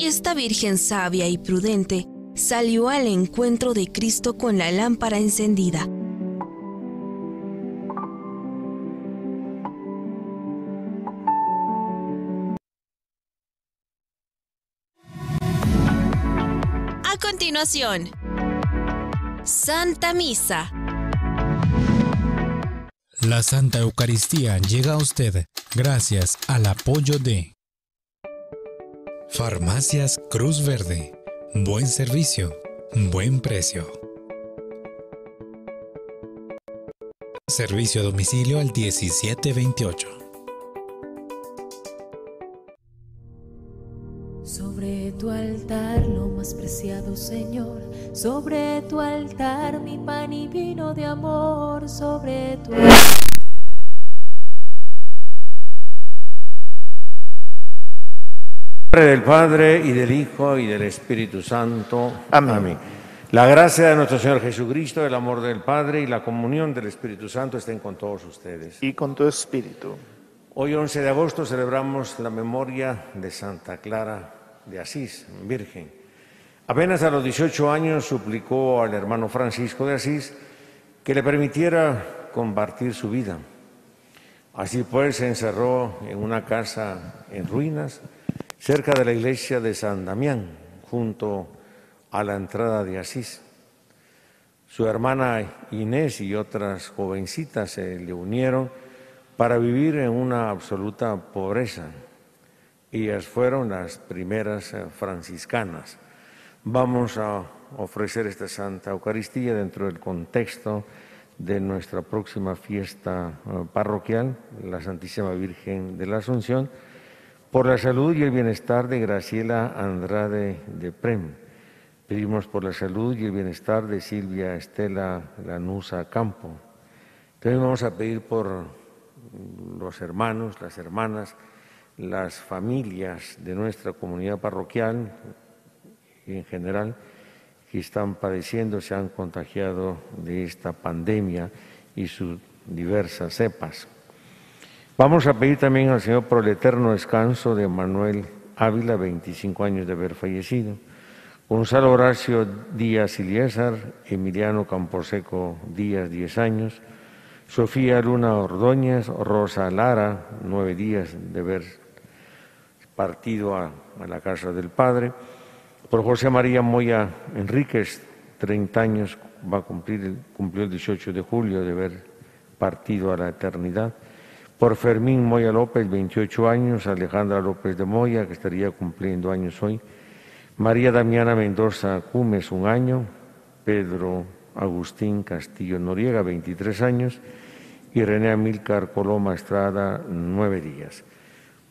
Esta Virgen sabia y prudente salió al encuentro de Cristo con la lámpara encendida. A continuación, Santa Misa. La Santa Eucaristía llega a usted gracias al apoyo de Farmacias Cruz Verde. Buen servicio, buen precio. Servicio a domicilio al 1728. Sobre tu altar, lo más preciado Señor, sobre tu altar mi pan y vino de amor, sobre tu nombre del Padre y del Hijo y del Espíritu Santo. Amén. La gracia de nuestro Señor Jesucristo, el amor del Padre y la comunión del Espíritu Santo estén con todos ustedes. Y con tu espíritu. Hoy 11 de agosto celebramos la memoria de Santa Clara de Asís, Virgen. Apenas a los 18 años suplicó al hermano Francisco de Asís que le permitiera compartir su vida. Así pues se encerró en una casa en ruinas, cerca de la iglesia de San Damián, junto a la entrada de Asís. Su hermana Inés y otras jovencitas se le unieron para vivir en una absoluta pobreza. Ellas fueron las primeras eh, franciscanas. Vamos a ofrecer esta Santa Eucaristía dentro del contexto de nuestra próxima fiesta eh, parroquial, la Santísima Virgen de la Asunción, por la salud y el bienestar de Graciela Andrade de Prem. Pedimos por la salud y el bienestar de Silvia Estela Lanusa Campo. También vamos a pedir por los hermanos, las hermanas, las familias de nuestra comunidad parroquial y en general que están padeciendo, se han contagiado de esta pandemia y sus diversas cepas. Vamos a pedir también al Señor por el eterno descanso de Manuel Ávila, 25 años de haber fallecido, Gonzalo Horacio Díaz Iliésar, Emiliano Camposeco Díaz, 10 años, Sofía Luna Ordóñez, Rosa Lara, nueve días de haber partido a, a la casa del Padre, por José María Moya Enríquez, 30 años, va a cumplir, cumplió el 18 de julio de haber partido a la eternidad, por Fermín Moya López, 28 años, Alejandra López de Moya, que estaría cumpliendo años hoy, María Damiana Mendoza Cumes, un año, Pedro Agustín Castillo Noriega, 23 años, y René Amílcar Coloma Estrada, nueve días.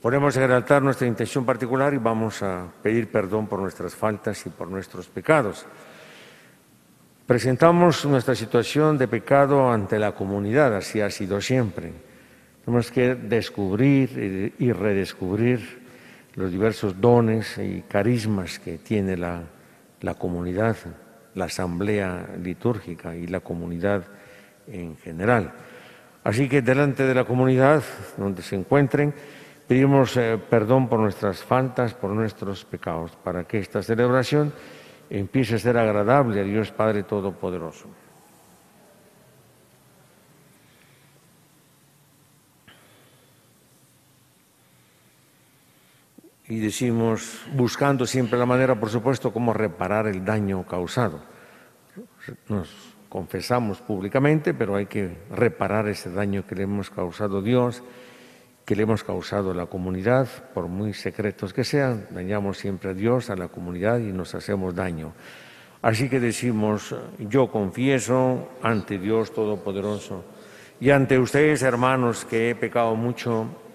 Ponemos en el nuestra intención particular y vamos a pedir perdón por nuestras faltas y por nuestros pecados. Presentamos nuestra situación de pecado ante la comunidad, así ha sido siempre. Tenemos que descubrir y redescubrir los diversos dones y carismas que tiene la, comunidad, la asamblea litúrgica y la comunidad en general. Así que delante de la comunidad donde se encuentren, pedimos eh, perdón por nuestras faltas, por nuestros pecados, para que esta celebración empiece a ser agradable a Dios Padre Todopoderoso. Y decimos, buscando siempre la manera, por supuesto, cómo reparar el daño causado. Nos confesamos públicamente, pero hay que reparar ese daño que le hemos causado a Dios, que le hemos causado a la comunidad, por muy secretos que sean, dañamos siempre a Dios, a la comunidad y nos hacemos daño. Así que decimos, yo confieso ante Dios Todopoderoso y ante ustedes, hermanos, que he pecado mucho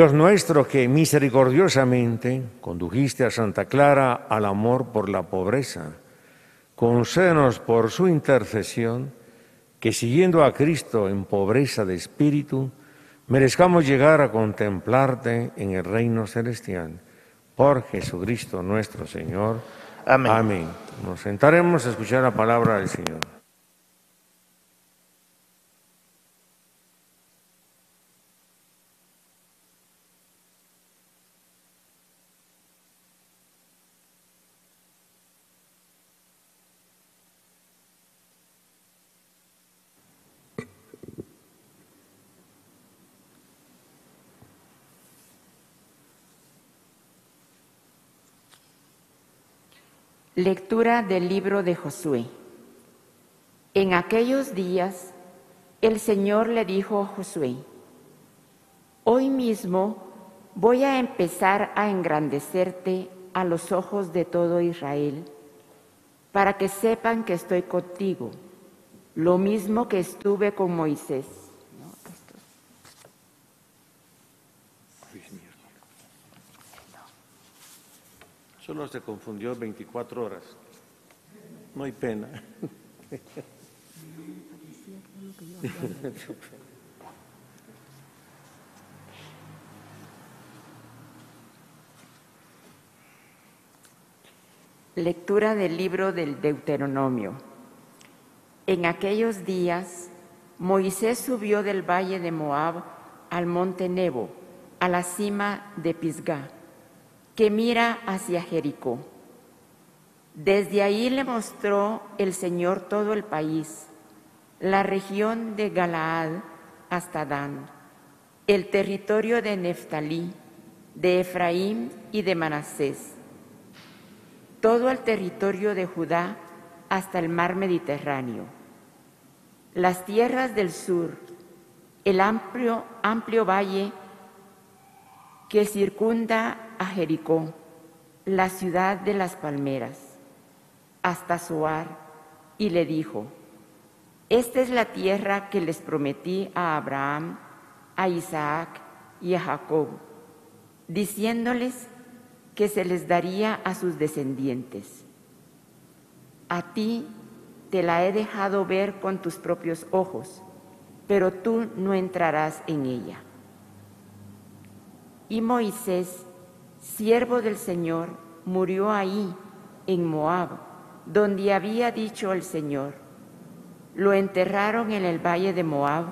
Dios nuestro que misericordiosamente condujiste a Santa Clara al amor por la pobreza, concédenos por su intercesión que siguiendo a Cristo en pobreza de espíritu, merezcamos llegar a contemplarte en el reino celestial. Por Jesucristo nuestro Señor. Amén. Amén. Nos sentaremos a escuchar la palabra del Señor. Lectura del libro de Josué. En aquellos días el Señor le dijo a Josué, Hoy mismo voy a empezar a engrandecerte a los ojos de todo Israel, para que sepan que estoy contigo, lo mismo que estuve con Moisés. Solo se confundió 24 horas. No hay pena. Lectura del libro del Deuteronomio. En aquellos días, Moisés subió del valle de Moab al monte Nebo, a la cima de Pisgah, que mira hacia Jericó. Desde ahí le mostró el Señor todo el país, la región de Galaad hasta Dan, el territorio de Neftalí, de Efraín y de Manasés todo el territorio de Judá hasta el mar Mediterráneo, las tierras del sur, el amplio, amplio valle que circunda a Jericó, la ciudad de las palmeras, hasta Zoar, y le dijo, Esta es la tierra que les prometí a Abraham, a Isaac y a Jacob, diciéndoles que se les daría a sus descendientes. A ti te la he dejado ver con tus propios ojos, pero tú no entrarás en ella. Y Moisés, siervo del Señor, murió ahí, en Moab, donde había dicho el Señor. Lo enterraron en el valle de Moab,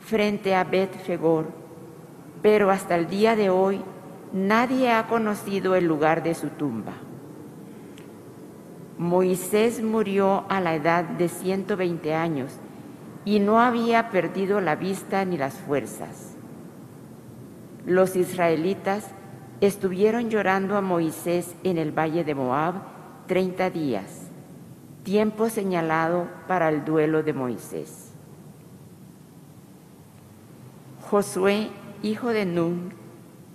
frente a Bet-Fegor, pero hasta el día de hoy nadie ha conocido el lugar de su tumba. Moisés murió a la edad de 120 años y no había perdido la vista ni las fuerzas. Los israelitas estuvieron llorando a Moisés en el valle de Moab 30 días, tiempo señalado para el duelo de Moisés. Josué, hijo de Nun,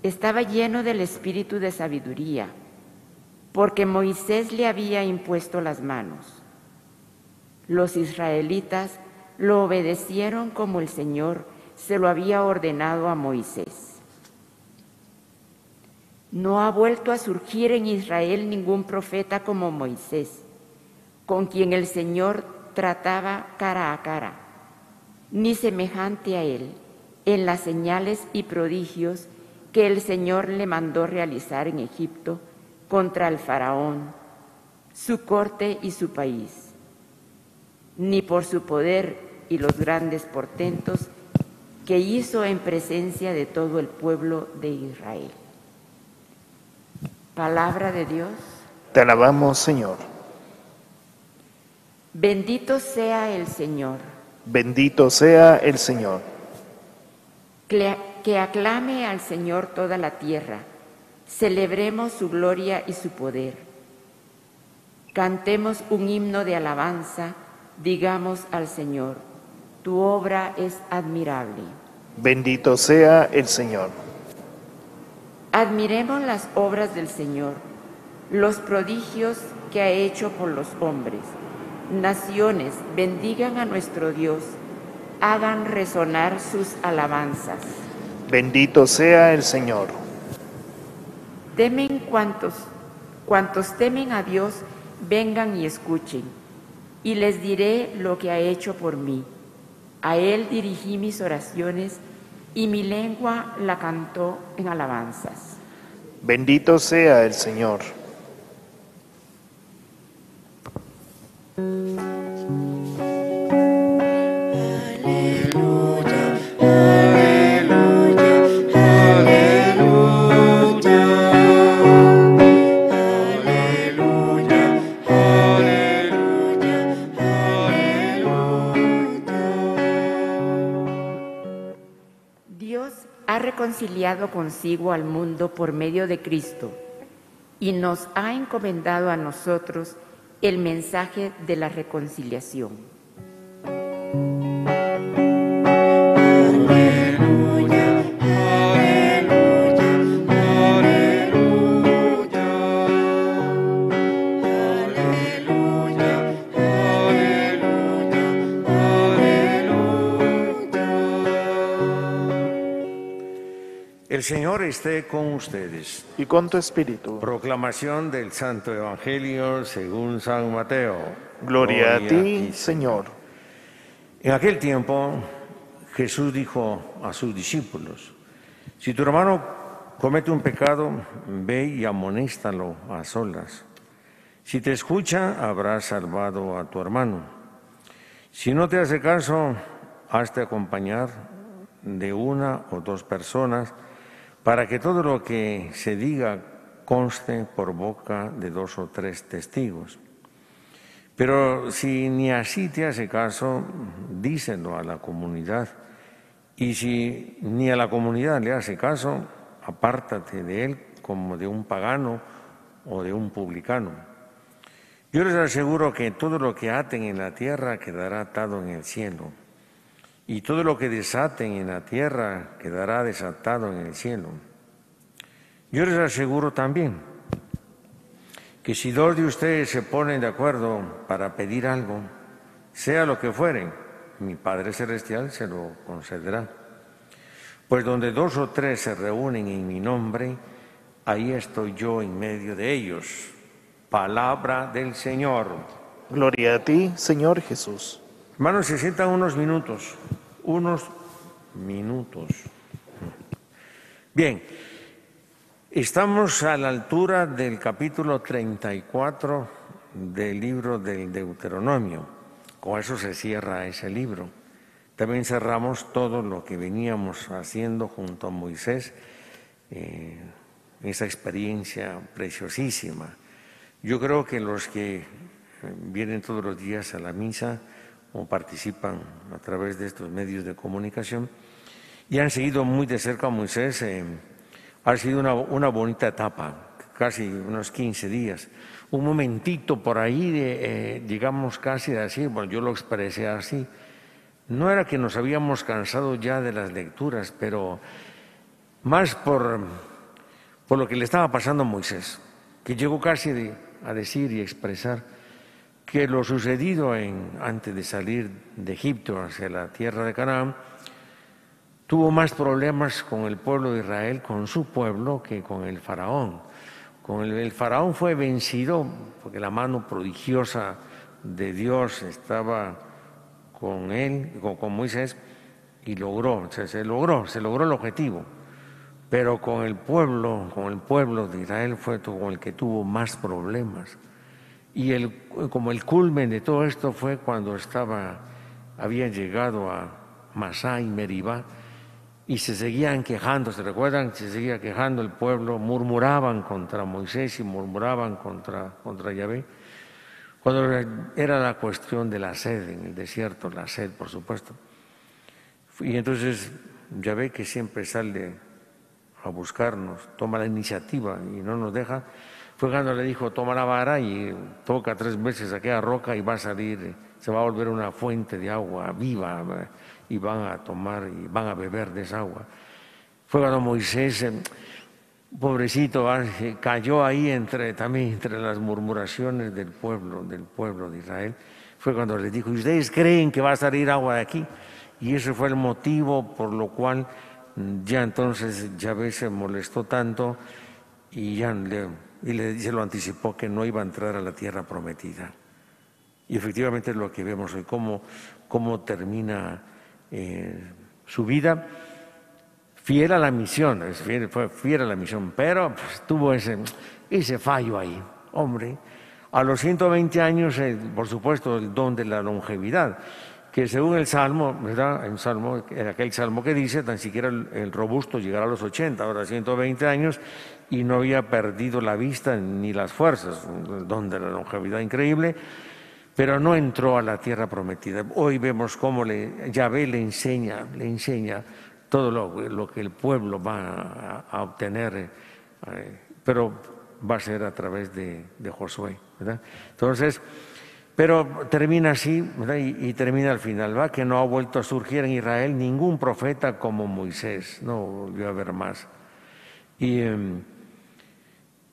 estaba lleno del espíritu de sabiduría, porque Moisés le había impuesto las manos. Los israelitas lo obedecieron como el Señor se lo había ordenado a Moisés. No ha vuelto a surgir en Israel ningún profeta como Moisés, con quien el Señor trataba cara a cara, ni semejante a él en las señales y prodigios que el Señor le mandó realizar en Egipto contra el faraón, su corte y su país, ni por su poder y los grandes portentos que hizo en presencia de todo el pueblo de Israel. Palabra de Dios. Te alabamos, Señor. Bendito sea el Señor. Bendito sea el Señor. Que, aclame al Señor toda la tierra. Celebremos su gloria y su poder. Cantemos un himno de alabanza. Digamos al Señor, tu obra es admirable. Bendito sea el Señor. Admiremos las obras del Señor, los prodigios que ha hecho por los hombres. Naciones, bendigan a nuestro Dios, hagan resonar sus alabanzas. Bendito sea el Señor. Temen cuantos, cuantos temen a Dios, vengan y escuchen, y les diré lo que ha hecho por mí. A Él dirigí mis oraciones y mi lengua la cantó en alabanzas. Bendito sea el Señor. Reconciliado consigo al mundo por medio de Cristo y nos ha encomendado a nosotros el mensaje de la reconciliación. El Señor esté con ustedes. Y con tu espíritu. Proclamación del Santo Evangelio según San Mateo. Gloria a ti, Señor. En aquel tiempo Jesús dijo a sus discípulos, si tu hermano comete un pecado, ve y amonéstalo a solas. Si te escucha, habrás salvado a tu hermano. Si no te hace caso, hazte acompañar de una o dos personas para que todo lo que se diga conste por boca de dos o tres testigos. Pero si ni así te hace caso, díselo a la comunidad. Y si ni a la comunidad le hace caso, apártate de él como de un pagano o de un publicano. Yo les aseguro que todo lo que aten en la tierra quedará atado en el cielo y todo lo que desaten en la tierra quedará desatado en el cielo. Yo les aseguro también que si dos de ustedes se ponen de acuerdo para pedir algo, sea lo que fueren, mi Padre Celestial se lo concederá. Pues donde dos o tres se reúnen en mi nombre, ahí estoy yo en medio de ellos. Palabra del Señor. Gloria a ti, Señor Jesús. Hermanos, se sientan unos minutos, unos minutos. Bien, estamos a la altura del capítulo 34 del libro del Deuteronomio. Con eso se cierra ese libro. También cerramos todo lo que veníamos haciendo junto a Moisés, eh, esa experiencia preciosísima. Yo creo que los que vienen todos los días a la misa, o participan a través de estos medios de comunicación y han seguido muy de cerca a Moisés. eh, ha sido una, una bonita etapa, casi unos 15 días. Un momentito por ahí, de, eh, digamos casi de así, bueno, yo lo expresé así. No era que nos habíamos cansado ya de las lecturas, pero más por, por lo que le estaba pasando a Moisés, que llegó casi a decir y expresar que lo sucedido en, antes de salir de Egipto hacia la tierra de Canaán, tuvo más problemas con el pueblo de Israel, con su pueblo, que con el faraón. Con el, faraón fue vencido porque la mano prodigiosa de Dios estaba con él, con, con Moisés, y logró, se logró, se logró el objetivo. Pero con el pueblo, con el pueblo de Israel fue con el que tuvo más problemas. Y el, como el culmen de todo esto fue cuando estaba, habían llegado a Masá y Meribá y se seguían quejando, ¿se recuerdan? Se seguía quejando el pueblo, murmuraban contra Moisés y murmuraban contra, contra Yahvé. Cuando era la cuestión de la sed en el desierto, la sed, por supuesto. Y entonces Yahvé, que siempre sale a buscarnos, toma la iniciativa y no nos deja, fue cuando le dijo, toma la vara y toca tres veces aquella roca y va a salir, se va a volver una fuente de agua viva y van a tomar y van a beber de esa agua. Fue cuando Moisés, eh, pobrecito, cayó ahí entre, también entre las murmuraciones del pueblo, del pueblo de Israel. Fue cuando les dijo, ¿ustedes creen que va a salir agua de aquí? Y ese fue el motivo por lo cual ya entonces Yahvé se molestó tanto y ya le, y le, se lo anticipó que no iba a entrar a la tierra prometida. Y efectivamente es lo que vemos hoy, cómo, cómo termina eh, su vida fiel a la misión, es fiel, fue a la misión, pero pues, tuvo ese, ese fallo ahí, hombre. A los 120 años, eh, por supuesto, el don de la longevidad que según el Salmo, ¿verdad? En, salmo, aquel Salmo que dice, tan siquiera el, el, robusto llegará a los 80, ahora 120 años, y no había perdido la vista ni las fuerzas, donde la longevidad increíble, pero no entró a la tierra prometida. Hoy vemos cómo le, Yahvé le enseña, le enseña todo lo, lo que el pueblo va a, obtener, eh, pero va a ser a través de, Josué. Entonces, pero termina así y, termina al final, ¿va? que no ha vuelto a surgir en Israel ningún profeta como Moisés, no volvió a haber más. Y eh,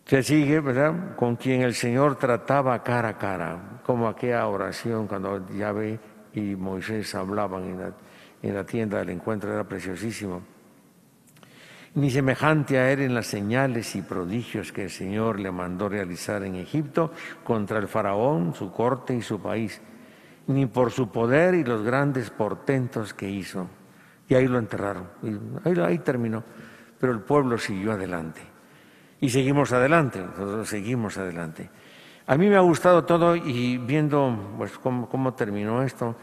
se sigue, ¿verdad? Con quien el Señor trataba cara a cara, como aquella oración cuando Yahvé y Moisés hablaban en la, en la tienda del encuentro, era preciosísimo ni semejante a él en las señales y prodigios que el Señor le mandó realizar en Egipto contra el faraón, su corte y su país, ni por su poder y los grandes portentos que hizo. Y ahí lo enterraron, y ahí, ahí terminó. Pero el pueblo siguió adelante. Y seguimos adelante, nosotros seguimos adelante. A mí me ha gustado todo y viendo pues, cómo, cómo terminó esto,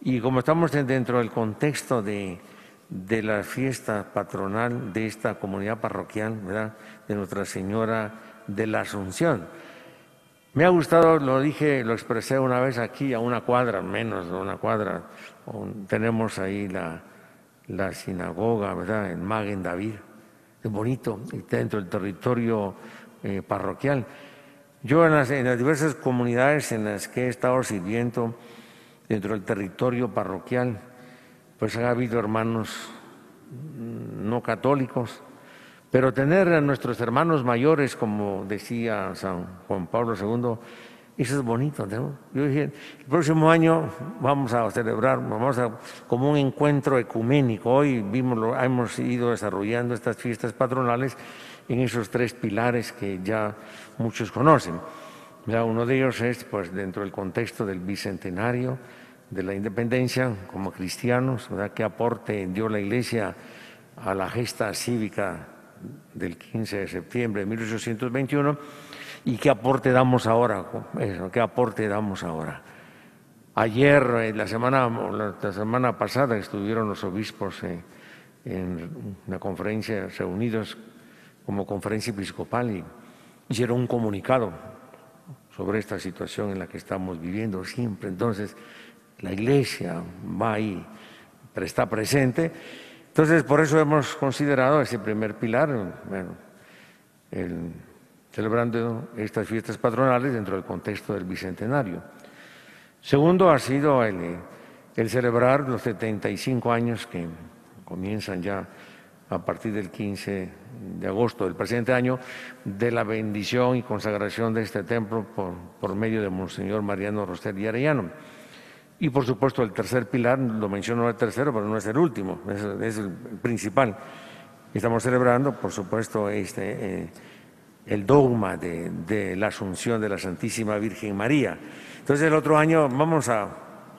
y como estamos dentro del contexto de, de la fiesta patronal de esta comunidad parroquial, ¿verdad? de Nuestra Señora de la Asunción. Me ha gustado, lo dije, lo expresé una vez aquí, a una cuadra, menos de una cuadra, tenemos ahí la, la sinagoga, ¿verdad?, en Magen David, bonito, dentro del territorio eh, parroquial. Yo en las, en las diversas comunidades en las que he estado sirviendo dentro del territorio parroquial, pues ha habido hermanos no católicos, pero tener a nuestros hermanos mayores, como decía San Juan Pablo II, eso es bonito. ¿no? Yo dije, el próximo año vamos a celebrar, vamos a como un encuentro ecuménico. Hoy vimos, hemos ido desarrollando estas fiestas patronales en esos tres pilares que ya muchos conocen. Ya uno de ellos es, pues, dentro del contexto del bicentenario, de la independencia como cristianos, ¿verdad? qué aporte dio la Iglesia a la gesta cívica del 15 de septiembre de 1821 y qué aporte damos ahora, qué aporte damos ahora. Ayer, eh, la semana, la semana pasada, estuvieron los obispos eh, en una conferencia reunidos como conferencia episcopal y hicieron un comunicado sobre esta situación en la que estamos viviendo siempre. Entonces, la iglesia va ahí, está presente. Entonces, por eso hemos considerado ese primer pilar, bueno, el, celebrando estas fiestas patronales dentro del contexto del Bicentenario. Segundo ha sido el, el celebrar los 75 años que comienzan ya a partir del 15 de agosto del presente año, de la bendición y consagración de este templo por, por medio de Monseñor Mariano Roster y Arellano. Y por supuesto el tercer pilar, lo menciono el tercero, pero no es el último, es, es el principal. Estamos celebrando, por supuesto, este, eh, el dogma de, la Asunción de la Santísima Virgen María. Entonces el otro año vamos a,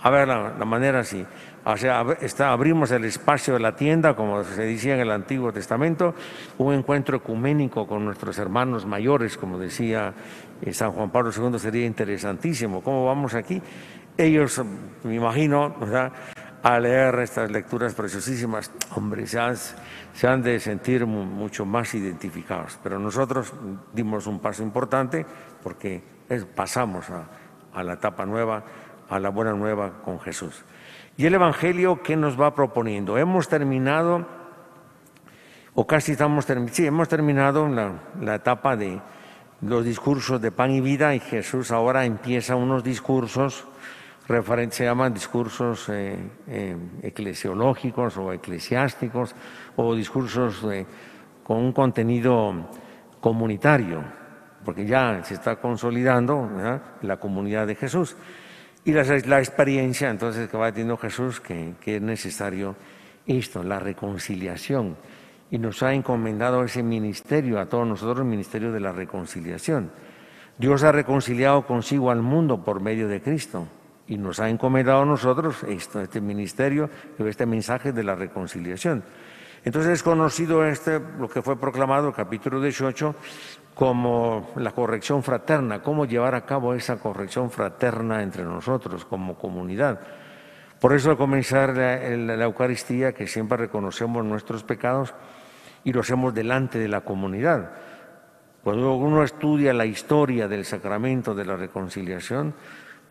ver la, manera si o sea, abrimos el espacio de la tienda, como se decía en el Antiguo Testamento, un encuentro ecuménico con nuestros hermanos mayores, como decía eh, San Juan Pablo II, sería interesantísimo. ¿Cómo vamos aquí? Ellos, me imagino, ¿verdad? A leer estas lecturas preciosísimas, hombre, se han, de sentir mu- mucho más identificados. Pero nosotros dimos un paso importante porque pasamos a, la etapa nueva, a la buena nueva con Jesús. Y el Evangelio, ¿qué nos va proponiendo? Hemos terminado, o casi estamos terminando, sí, hemos terminado la etapa de los discursos de pan y vida y Jesús ahora empieza unos discursos se llaman discursos eh, eh, eclesiológicos o eclesiásticos o discursos eh, con un contenido comunitario, porque ya se está consolidando la comunidad de Jesús. Y la, la experiencia entonces que va teniendo Jesús, que, que es necesario esto, la reconciliación. Y nos ha encomendado ese ministerio a todos nosotros, el ministerio de la reconciliación. Dios ha reconciliado consigo al mundo por medio de Cristo y nos ha encomendado a nosotros esto, este ministerio, este mensaje de la reconciliación. Entonces es conocido este, lo que fue proclamado, el capítulo 18, como la corrección fraterna, cómo llevar a cabo esa corrección fraterna entre nosotros como comunidad. Por eso al comenzar la, la- Eucaristía, que siempre reconocemos nuestros pecados y lo hacemos delante de la comunidad. Cuando uno estudia la historia del sacramento de la reconciliación,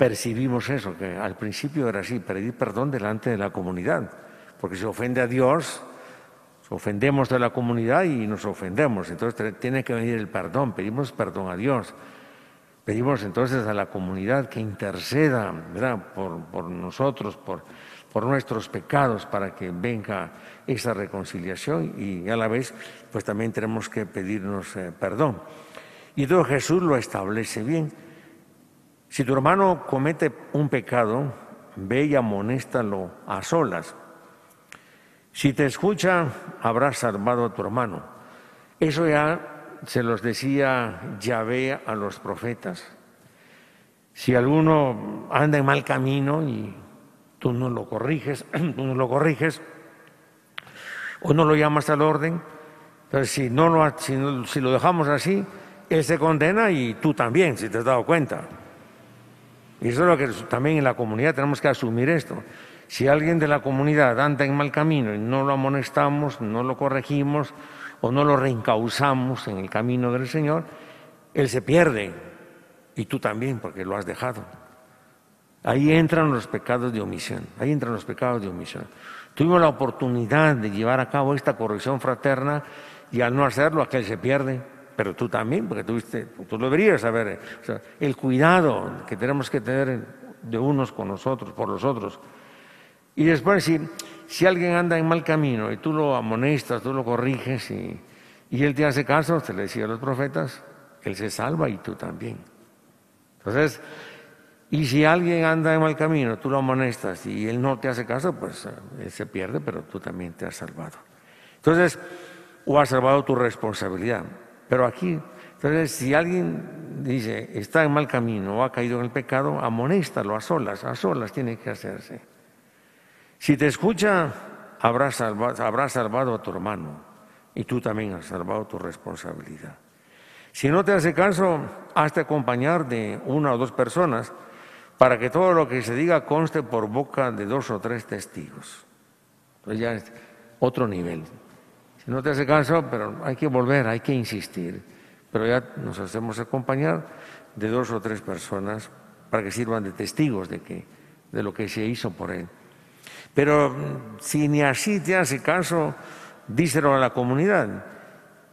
percibimos eso, que al principio era así, pedir perdón delante de la comunidad, porque se ofende a Dios, ofendemos a la comunidad y nos ofendemos. Entonces tiene que venir el perdón, pedimos perdón a Dios. Pedimos entonces a la comunidad que interceda ¿verdad? Por, por nosotros, por, por nuestros pecados, para que venga esa reconciliación y a la vez pues también tenemos que pedirnos eh, perdón. Y todo Jesús lo establece bien. Si tu hermano comete un pecado, ve y amonéstalo a solas. Si te escucha, habrás salvado a tu hermano. Eso ya se los decía Yahvé a los profetas. Si alguno anda en mal camino y tú no lo corriges, tú no lo corriges, o no lo llamas al orden, entonces si, no lo, si, no- si lo dejamos así, él se condena y tú también, si te has dado cuenta. Y eso es lo que también en la comunidad tenemos que asumir esto. Si alguien de la comunidad anda en mal camino y no lo amonestamos, no lo corregimos o no lo reencauzamos en el camino del Señor, él se pierde y tú también porque lo has dejado. Ahí entran los pecados de omisión, ahí entran los pecados de omisión. Tuvimos la oportunidad de llevar a cabo esta corrección fraterna y al no hacerlo aquel se pierde, pero tú también, porque tuviste, tú lo deberías saber, eh, o sea, el cuidado que tenemos que tener de unos con nosotros, por los otros. Y después, si, si alguien anda en mal camino y tú lo amonestas, tú lo corriges y, y él te hace caso, se le decía a los profetas, él se salva y tú también. Entonces, y si alguien anda en mal camino, tú lo amonestas y él no te hace caso, pues eh, él se pierde, pero tú también te has salvado. Entonces, o has salvado tu responsabilidad. Pero aquí, entonces, si alguien dice, está en mal camino o ha caído en el pecado, amonéstalo a solas, a solas tiene que hacerse. Si te escucha, habrás salvado, habrás salvado a tu hermano y tú también has salvado tu responsabilidad. Si no te hace caso, hazte acompañar de una o dos personas para que todo lo que se diga conste por boca de dos o tres testigos. Entonces ya es otro nivel. Si no te hace caso, pero hay que volver, hay que insistir. Pero ya nos hacemos acompañar de dos o tres personas para que sirvan de testigos de, que, de lo que se hizo por él. Pero mm, si ni así te hace caso, díselo a la comunidad.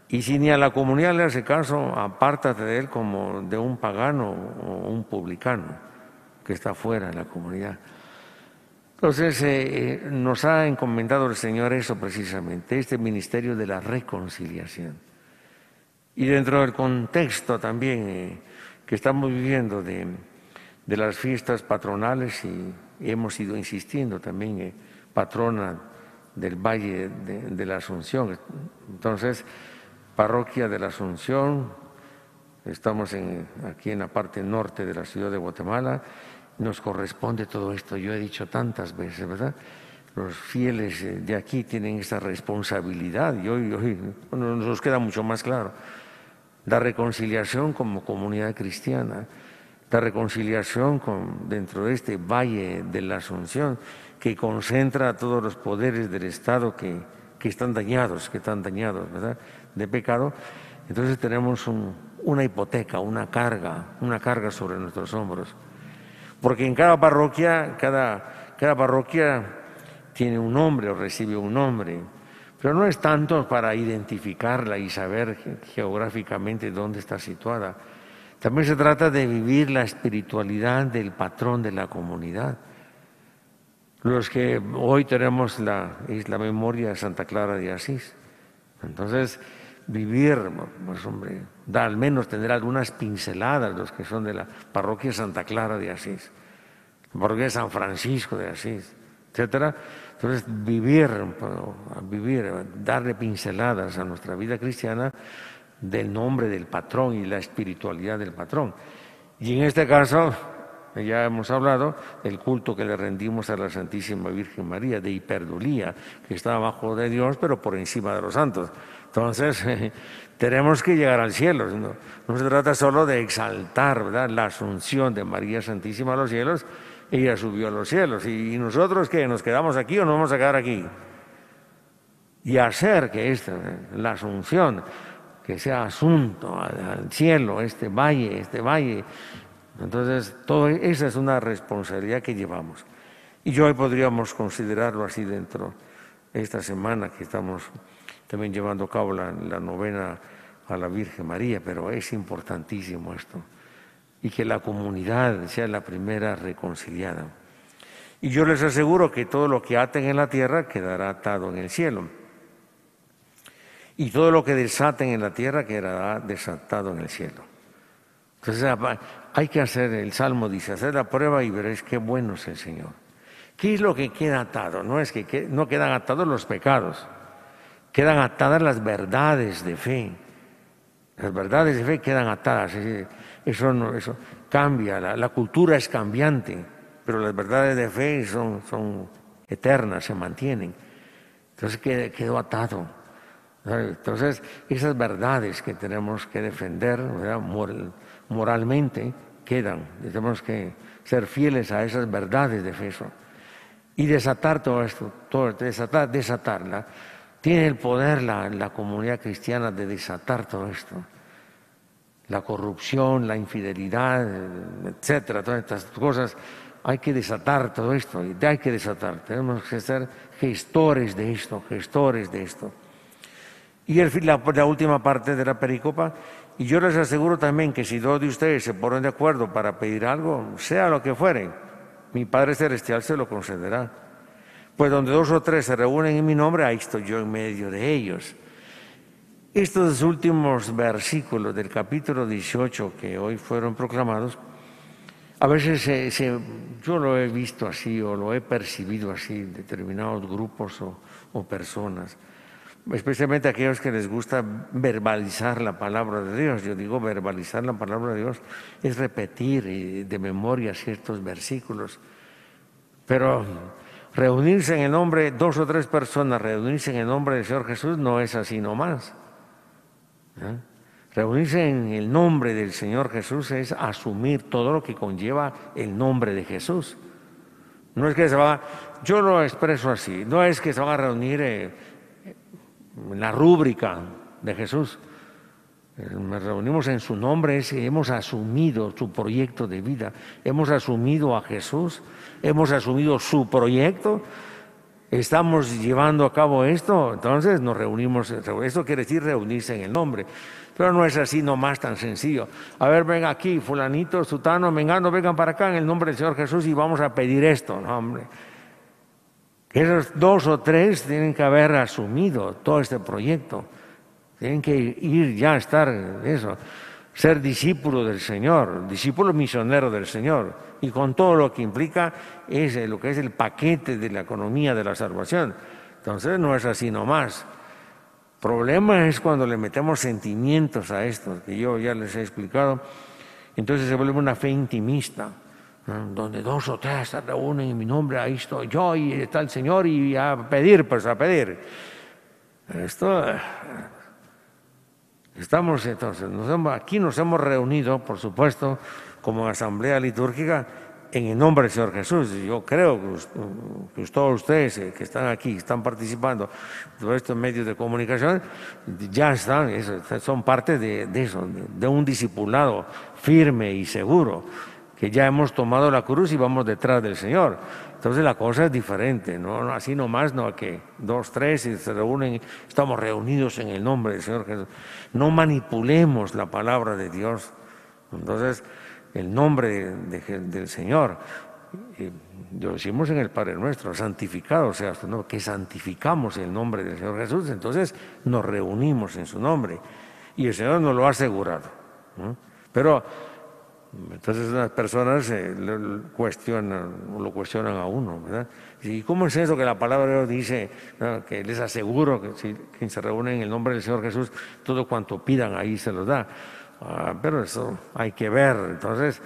Y si ni a la comunidad le hace caso, apártate de él como de un pagano o un publicano que está fuera de la comunidad. Entonces eh, eh, nos ha encomendado el Señor eso precisamente, este ministerio de la reconciliación. Y dentro del contexto también eh, que estamos viviendo de, de las fiestas patronales y, hemos ido insistiendo también, patrona del Valle de, de la Asunción. Entonces, parroquia de la Asunción, estamos en, aquí en la parte norte de la ciudad de Guatemala, nos corresponde todo esto. Yo he dicho tantas veces, ¿verdad? Los fieles eh, de aquí tienen esta responsabilidad y hoy, hoy nos queda mucho más claro. La reconciliación como comunidad cristiana, la reconciliación con, dentro de este valle de la Asunción que concentra a todos los poderes del Estado que, que están dañados, que están dañados, ¿verdad? De pecado. Entonces tenemos un, una hipoteca, una carga, una carga sobre nuestros hombros. Porque en cada parroquia, cada, cada parroquia tiene un nombre o recibe un nombre, pero no es tanto para identificarla y saber geográficamente dónde está situada. También se trata de vivir la espiritualidad del patrón de la comunidad. Los que hoy tenemos la, es la memoria de Santa Clara de Asís. Entonces, vivir, pues hombre, da al menos tener algunas pinceladas los que son de la parroquia Santa Clara de Asís, la parroquia San Francisco de Asís, etcétera. Entonces, vivir, vivir, darle pinceladas a nuestra vida cristiana del nombre del patrón y la espiritualidad del patrón. Y en este caso, ya hemos hablado del culto que le rendimos a la Santísima Virgen María, de hiperdulía, que está abajo de Dios, pero por encima de los santos. Entonces, tenemos que llegar al cielo. No, no, se trata solo de exaltar ¿verdad? la asunción de María Santísima a los cielos. Ella subió a los cielos. ¿Y nosotros que nos quedamos aquí o no vamos a quedar aquí? Y hacer que esta, la asunción, que sea asunto al cielo, este valle, este valle. Entonces, todo, esa es una responsabilidad que llevamos. Y hoy podríamos considerarlo así dentro de esta semana que estamos también llevando a cabo la, novena a la Virgen María, pero es importantísimo esto. Y que la comunidad sea la primera reconciliada. Y yo les aseguro que todo lo que aten en la tierra quedará atado en el cielo. Y todo lo que desaten en la tierra quedará desatado en el cielo. Entonces hay que hacer, el Salmo dice, hacer la prueba y veréis qué bueno es el Señor. ¿Qué es lo que queda atado? No es que no quedan atados los pecados, quedan atadas las verdades de fe. Las verdades de fe quedan atadas. Eso, cambia, la, cultura es cambiante, pero las verdades de fe son, eternas, se mantienen. Entonces quedó atado. Entonces, esas verdades que tenemos que defender Moral, moralmente quedan. Tenemos que ser fieles a esas verdades de fe. Y desatar todo esto, todo, desatar, desatarla. Tiene el poder la, la comunidad cristiana de desatar todo esto. La corrupción, la infidelidad, etcétera, todas estas cosas. Hay que desatar todo esto, hay que desatar. Tenemos que ser gestores de esto, gestores de esto. Y el, la, la, última parte de la pericopa, y yo les aseguro también que si dos de ustedes se ponen de acuerdo para pedir algo, sea lo que fuere, mi Padre Celestial se lo concederá. Pues donde dos o tres se reúnen en mi nombre, ahí estoy yo en medio de ellos. Estos últimos versículos del capítulo 18 que hoy fueron proclamados, a veces yo lo he visto así o lo he percibido así en determinados grupos o, o personas especialmente aquellos que les gusta verbalizar la palabra de Dios. Yo digo verbalizar la palabra de Dios es repetir de memoria ciertos versículos. Pero reunirse en el nombre, dos o tres personas, reunirse en el nombre del Señor Jesús no es así nomás. ¿Eh? Reunirse en el nombre del Señor Jesús es asumir todo lo que conlleva el nombre de Jesús. No es que se va, yo lo expreso así, no es que se van a reunir... Eh, la rúbrica de Jesús. Nos reunimos en su nombre, hemos asumido su proyecto de vida, hemos asumido a Jesús, hemos asumido su proyecto, estamos llevando a cabo esto, entonces nos reunimos, esto quiere decir reunirse en el nombre, pero no es así nomás tan sencillo. A ver, venga aquí, fulanito, sutano, mengano, vengan para acá en el nombre del Señor Jesús y vamos a pedir esto, no. Esos dos o tres tienen que haber asumido todo este proyecto. Tienen que ir ya a estar eso, ser discípulo del Señor, discípulo misionero del Señor, y con todo lo que implica es lo que es el paquete de la economía de la salvación. Entonces no es así nomás. problema es cuando le metemos sentimientos a esto, que yo ya les he explicado. Entonces se vuelve una fe intimista, ¿no? donde dos o tres se reúnen en mi nombre, ahí estoy yo y está el Señor y a pedir, pues a pedir. Esto, eh, estamos entonces, nos hemos- aquí nos hemos reunido, por supuesto, como asamblea litúrgica en el nombre del Señor Jesús. Yo creo que, todos ustedes eh, que están aquí, están participando de estos medios de comunicación, ya están, son parte de, eso, de un discipulado firme y seguro, que ya hemos tomado la cruz y vamos detrás del Señor. Entonces la cosa es diferente, no No, así nomás, no que dos, tres y se reúnen, estamos reunidos en el nombre del Señor Jesús. No manipulemos la palabra de Dios. Entonces, el nombre de- de- del Señor, y lo decimos en el Padre Nuestro, santificado sea su nombre, que santificamos el nombre del Señor Jesús, entonces nos reunimos en su nombre y el Señor nos lo ha asegurado. ¿no? Pero entonces las personas eh, lo- cuestionan, lo cuestionan a uno, ¿verdad? ¿Y cómo es eso que la palabra de Dios dice que les aseguro que si se reúne en el nombre del Señor Jesús, todo cuanto pidan ahí se los da? Ah, pero eso hay que ver, entonces,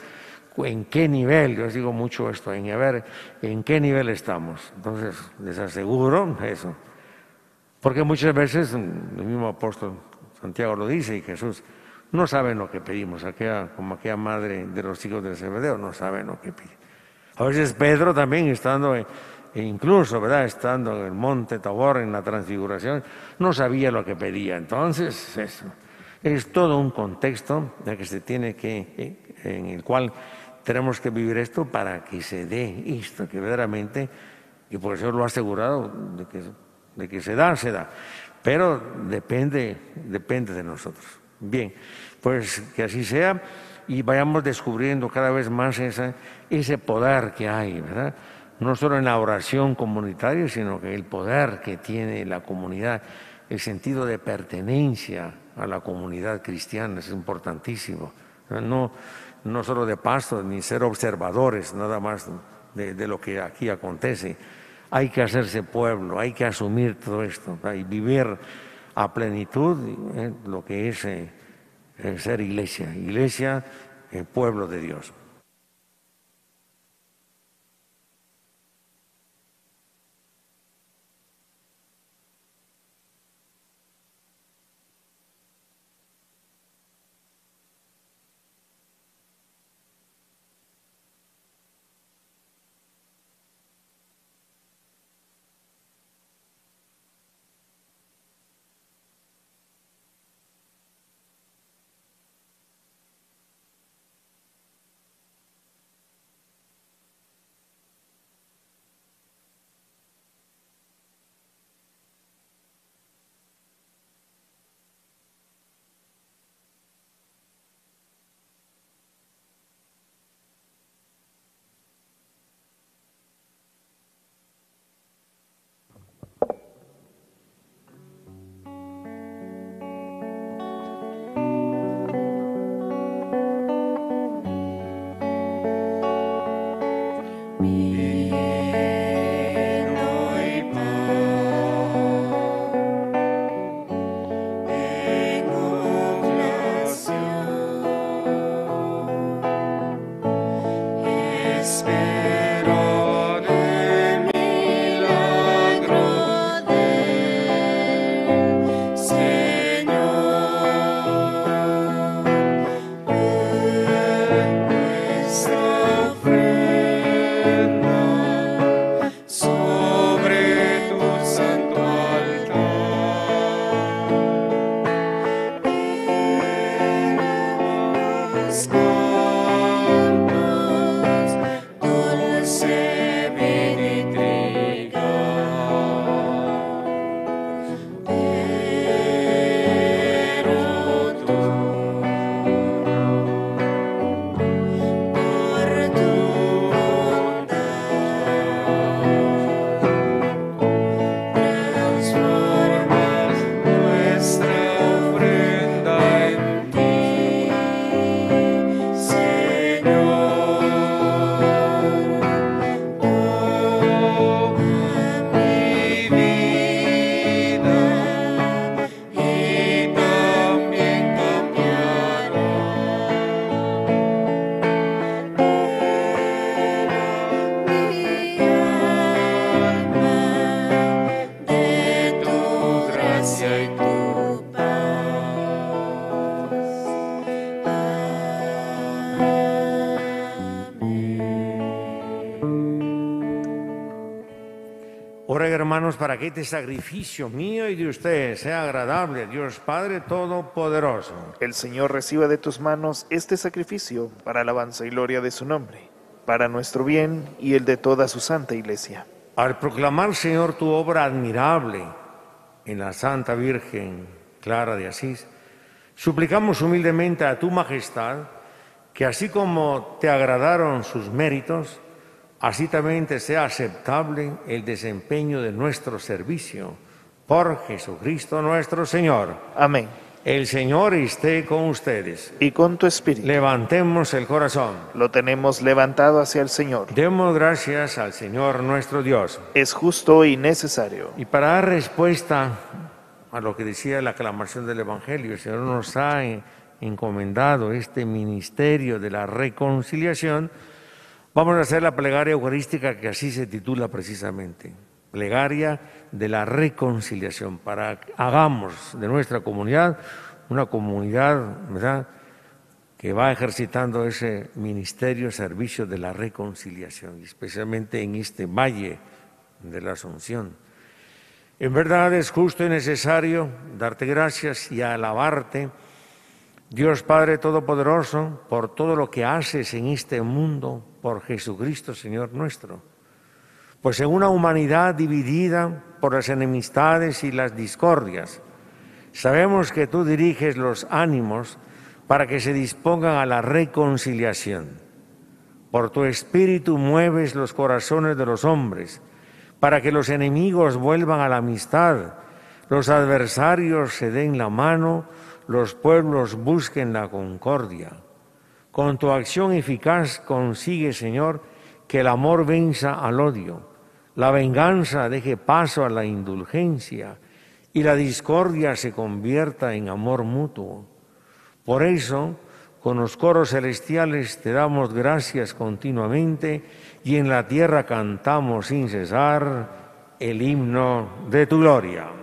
¿en qué nivel? Yo digo mucho esto, en ver en qué nivel estamos. Entonces, les aseguro eso. Porque muchas veces el mismo apóstol Santiago lo dice y Jesús no saben lo que pedimos, aquella, como aquella madre de los hijos de Zebedeo, no saben lo que pide. A veces Pedro también estando, incluso, ¿verdad? Estando en el monte Tabor, en la transfiguración, no sabía lo que pedía. Entonces, eso es todo un contexto en el que se tiene que, eh, en el cual tenemos que vivir esto para que se dé esto, que verdaderamente, y por eso lo ha asegurado, de que, de que se da, se da. Pero depende, depende de nosotros. Bien, pues que así sea y vayamos descubriendo cada vez más ese poder que hay, ¿verdad? No solo en la oración comunitaria, sino que el poder que tiene la comunidad, el sentido de pertenencia a la comunidad cristiana es importantísimo. No, no solo de paso, ni ser observadores nada más de, de lo que aquí acontece. Hay que hacerse pueblo, hay que asumir todo esto ¿verdad? y vivir a plenitud eh, lo que es eh, ser iglesia, iglesia, eh, pueblo de Dios. despair. Que este sacrificio mío y de ustedes sea agradable a Dios Padre Todopoderoso. El Señor reciba de tus manos este sacrificio para alabanza y gloria de su nombre, para nuestro bien y el de toda su santa iglesia. Al proclamar, Señor, tu obra admirable en la Santa Virgen Clara de Asís, suplicamos humildemente a tu majestad que así como te agradaron sus méritos, así también te sea aceptable el desempeño de nuestro servicio. Por Jesucristo nuestro Señor. Amén. El Señor esté con ustedes. Y con tu espíritu. Levantemos el corazón. Lo tenemos levantado hacia el Señor. Demos gracias al Señor nuestro Dios. Es justo y necesario. Y para dar respuesta a lo que decía la aclamación del Evangelio, el Señor nos ha encomendado este ministerio de la reconciliación. Vamos a hacer la plegaria eucarística que así se titula precisamente, plegaria de la reconciliación, para que hagamos de nuestra comunidad una comunidad, ¿verdad?, que va ejercitando ese ministerio, servicio de la reconciliación, especialmente en este valle de la Asunción. En verdad es justo y necesario darte gracias y alabarte, Dios Padre Todopoderoso, por todo lo que haces en este mundo, por Jesucristo Señor nuestro. Pues en una humanidad dividida por las enemistades y las discordias, sabemos que tú diriges los ánimos para que se dispongan a la reconciliación. Por tu espíritu mueves los corazones de los hombres, para que los enemigos vuelvan a la amistad, los adversarios se den la mano, los pueblos busquen la concordia. Con tu acción eficaz consigue, Señor, que el amor venza al odio, la venganza deje paso a la indulgencia y la discordia se convierta en amor mutuo. Por eso, con los coros celestiales te damos gracias continuamente y en la tierra cantamos sin cesar el himno de tu gloria.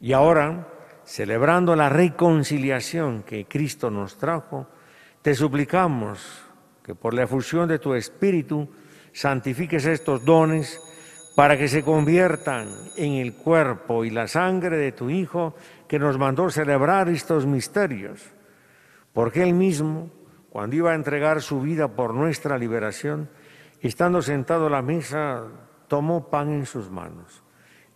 Y ahora, celebrando la reconciliación que Cristo nos trajo, te suplicamos que por la efusión de tu Espíritu santifiques estos dones para que se conviertan en el cuerpo y la sangre de tu Hijo que nos mandó celebrar estos misterios. Porque Él mismo, cuando iba a entregar su vida por nuestra liberación, estando sentado a la mesa, tomó pan en sus manos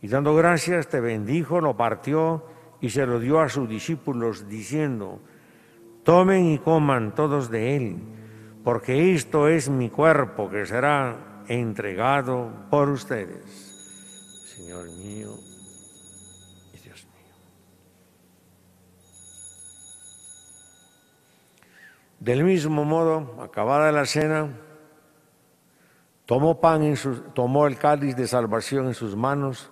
y dando gracias te bendijo, lo partió y se lo dio a sus discípulos diciendo, tomen y coman todos de él, porque esto es mi cuerpo que será entregado por ustedes. Señor mío y Dios mío. Del mismo modo, acabada la cena, tomó, pan en tomó el cáliz de salvación en sus manos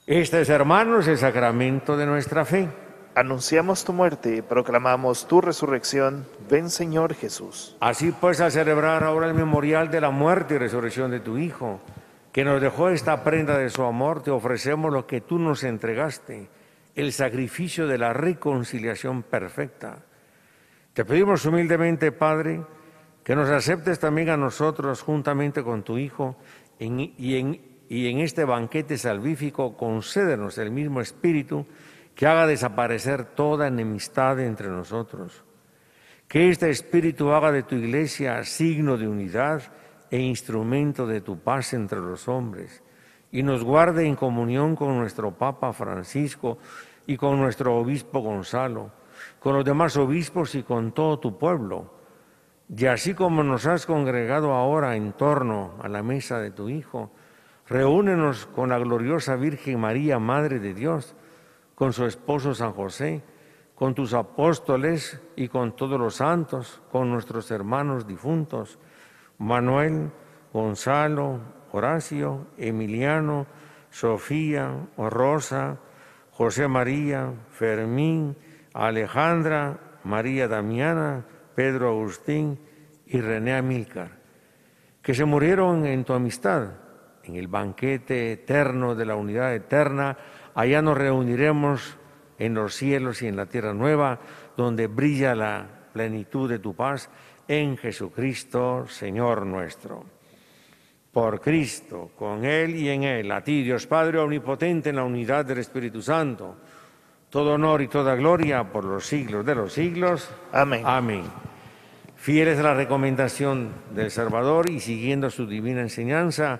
Este es, hermanos, el sacramento de nuestra fe. Anunciamos tu muerte, proclamamos tu resurrección. Ven, Señor Jesús. Así pues, al celebrar ahora el memorial de la muerte y resurrección de tu Hijo, que nos dejó esta prenda de su amor, te ofrecemos lo que tú nos entregaste, el sacrificio de la reconciliación perfecta. Te pedimos humildemente, Padre, que nos aceptes también a nosotros juntamente con tu Hijo en- y, en, y en este banquete salvífico concédenos el mismo Espíritu que haga desaparecer toda enemistad entre nosotros. Que este Espíritu haga de tu iglesia signo de unidad e instrumento de tu paz entre los hombres y nos guarde en comunión con nuestro Papa Francisco y con nuestro Obispo Gonzalo, con los demás obispos y con todo tu pueblo. Y así como nos has congregado ahora en torno a la mesa de tu Hijo, reúnenos con la gloriosa Virgen María, Madre de Dios, con su esposo San José, con tus apóstoles y con todos los santos, con nuestros hermanos difuntos, Manuel, Gonzalo, Horacio, Emiliano, Sofía, Rosa, José María, Fermín, Alejandra, María Damiana, Pedro Agustín y René Amílcar, que se murieron en tu amistad, en el banquete eterno de la unidad eterna. Allá nos reuniremos en los cielos y en la tierra nueva, donde brilla la plenitud de tu paz en Jesucristo, Señor nuestro. Por Cristo, con Él y en Él, a ti, Dios Padre Omnipotente, en la unidad del Espíritu Santo, todo honor y toda gloria por los siglos de los siglos. Amén. Amén. Fieles a la recomendación del Salvador y siguiendo su divina enseñanza,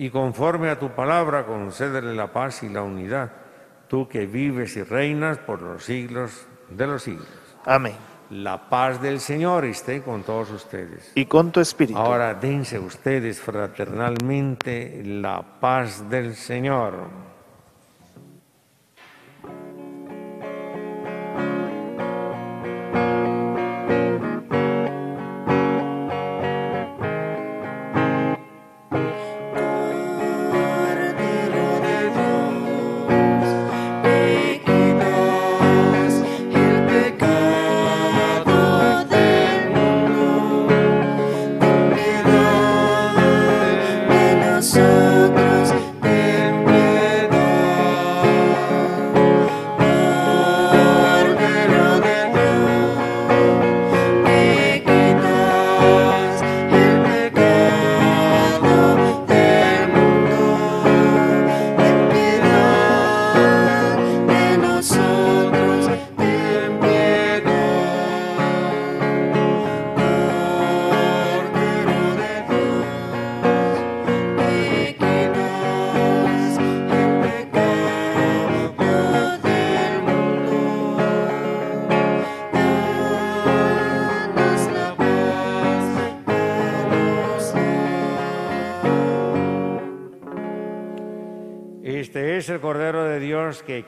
Y conforme a tu palabra, concédele la paz y la unidad, tú que vives y reinas por los siglos de los siglos. Amén. La paz del Señor esté con todos ustedes. Y con tu espíritu. Ahora dense ustedes fraternalmente la paz del Señor.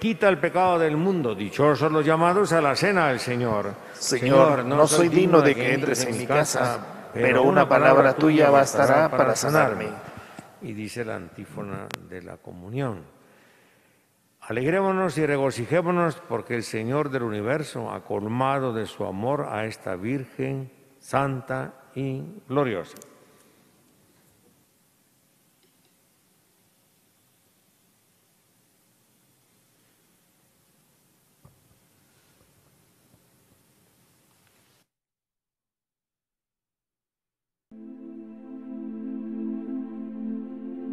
Quita el pecado del mundo. Dichosos los llamados a la cena del Señor. Señor, no soy digno de que entres en mi casa, pero una palabra tuya bastará para sanarme. Y dice la antífona de la comunión. Alegrémonos y regocijémonos porque el Señor del universo ha colmado de su amor a esta Virgen santa y gloriosa.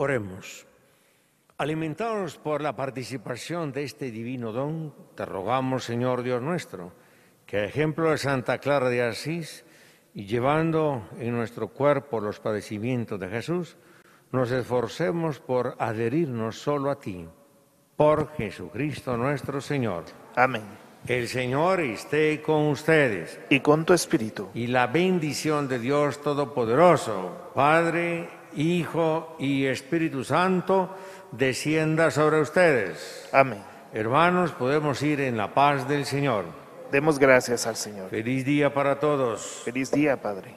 Oremos. Alimentados por la participación de este divino don, te rogamos, Señor Dios nuestro, que a ejemplo de Santa Clara de Asís y llevando en nuestro cuerpo los padecimientos de Jesús, nos esforcemos por adherirnos solo a ti. Por Jesucristo nuestro Señor. Amén. El Señor esté con ustedes. Y con tu espíritu. Y la bendición de Dios Todopoderoso, Padre, Hijo y Espíritu Santo, descienda sobre ustedes. Amén. Hermanos, podemos ir en la paz del Señor. Demos gracias al Señor. Feliz día para todos. Feliz día, Padre.